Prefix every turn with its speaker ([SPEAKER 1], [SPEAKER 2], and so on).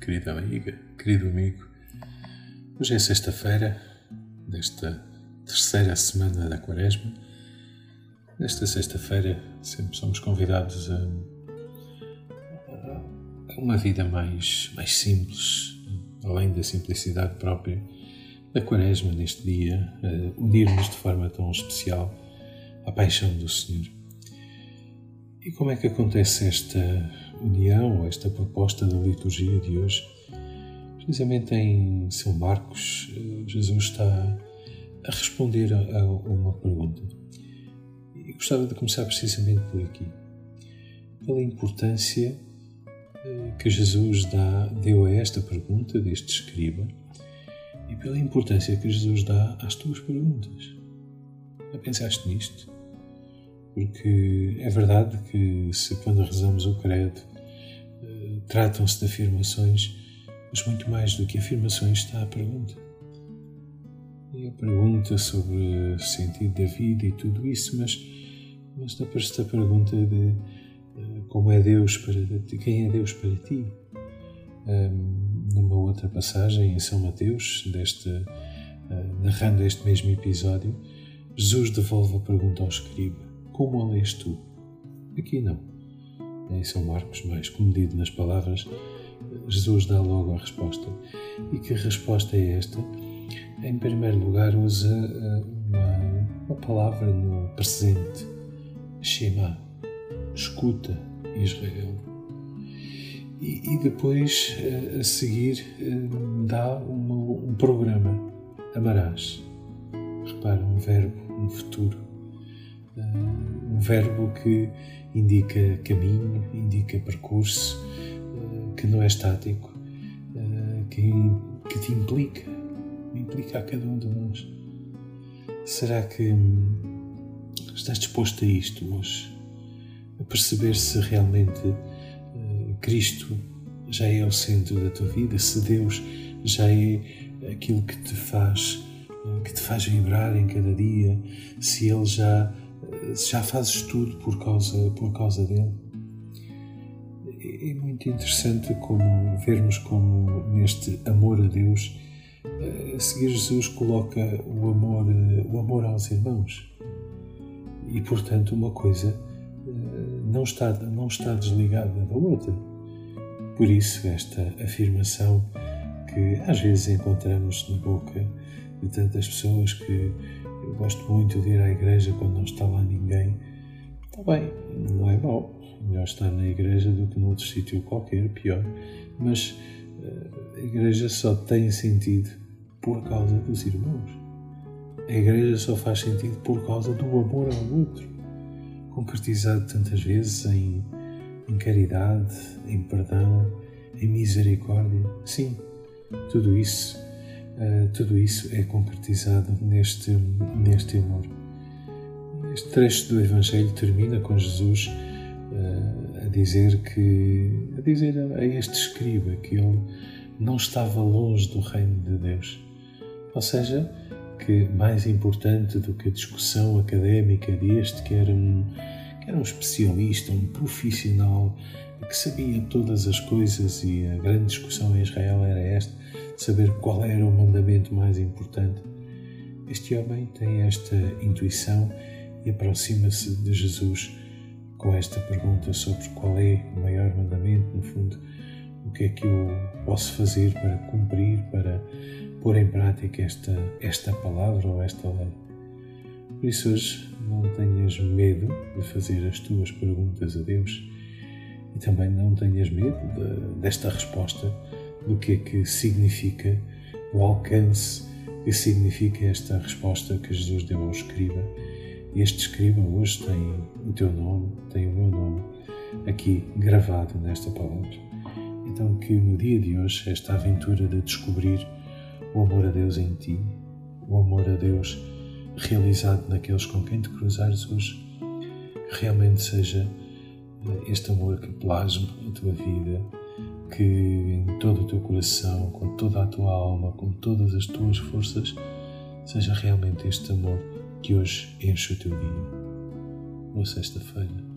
[SPEAKER 1] querida amiga, querido amigo. Hoje é sexta-feira desta terceira semana da Quaresma. Nesta sexta-feira sempre somos convidados a, a uma vida mais, mais simples, além da simplicidade própria da Quaresma neste dia, unirmos de forma tão especial à paixão do Senhor. E como é que acontece esta união, esta proposta da liturgia de hoje? Precisamente em São Marcos, eh, Jesus está a responder a uma pergunta. E gostava de começar precisamente por aqui. Pela importância eh, que Jesus dá, deu a esta pergunta deste escriba e pela importância que Jesus dá às tuas perguntas. Já pensaste nisto? porque é verdade que se quando rezamos o credo tratam-se de afirmações, mas muito mais do que afirmações está a pergunta. E a pergunta sobre o sentido da vida e tudo isso, mas, mas aparece a pergunta de eh, como é Deus para ti, quem é Deus para ti. Um, numa outra passagem em São Mateus, deste, uh, narrando este mesmo episódio, Jesus devolve a pergunta ao escriba como a lês tu? Aqui não. Em São Marcos, mais comedido nas palavras, Jesus dá logo a resposta. E que resposta é esta? Em primeiro lugar, usa eh, uma, uma palavra no presente, Shema, escuta Israel. E, e depois, eh, a seguir, eh, dá uma, um programa, amarás. Repara, um verbo, um futuro um verbo que indica caminho, indica percurso, eh, que não é estático, eh, que, que te implica, implica a cada um de nós. Será que hum, estás disposto a isto hoje? A perceber se realmente eh, Cristo já é o centro da tua vida, se Deus já é aquilo que te faz que te faz vibrar em cada dia, se Ele já já fazes tudo por causa, por causa dele. É muito interessante como vermos como neste amor a Deus, a seguir Jesus coloca o amor, o amor aos irmãos. E portanto uma coisa eh, não está, não está desligada da outra. Por isso esta afirmação que às vezes encontramos na boca de tantas pessoas que eu gosto muito de ir à igreja quando não está lá ninguém. Está bem, não é mau. Melhor estar na igreja do que noutro sítio qualquer, pior. Mas uh, a igreja só tem sentido por causa dos irmãos. A igreja só faz sentido por causa do amor ao outro, concretizado tantas vezes em, em caridade, em perdão, em misericórdia. Sim, tudo isso Uh, tudo isso é concretizado neste, neste amor. Este trecho do Evangelho termina com Jesus uh, a dizer que a dizer a este escriba que ele não estava longe do reino de Deus. Ou seja, que mais importante do que a discussão académica deste, que era um, que era um especialista, um profissional que sabia todas as coisas e a grande discussão em Israel era esta, saber qual era o mandamento mais importante. Este homem tem esta intuição e aproxima-se de Jesus com esta pergunta sobre qual é o maior mandamento, no fundo, o que é que eu posso fazer para cumprir, para pôr em prática esta, esta palavra ou esta lei. Por isso, hoje, não tenhas medo de fazer as tuas perguntas a Deus e também não tenhas medo de, desta resposta, do que é que significa o alcance que significa esta resposta que Jesus deu ao escriba. E este escriba hoje tem o teu nome, tem o meu nome aqui gravado nesta palavra. Então, que no dia de hoje, esta aventura de descobrir o amor a Deus em ti, o amor a Deus realizado naqueles com quem te cruzares hoje, realmente seja este amor que plasma a tua vida, que em todo o teu coração, com toda a tua alma, com todas as tuas forças, seja realmente este amor que hoje enche o teu dia. Boa sexta-feira.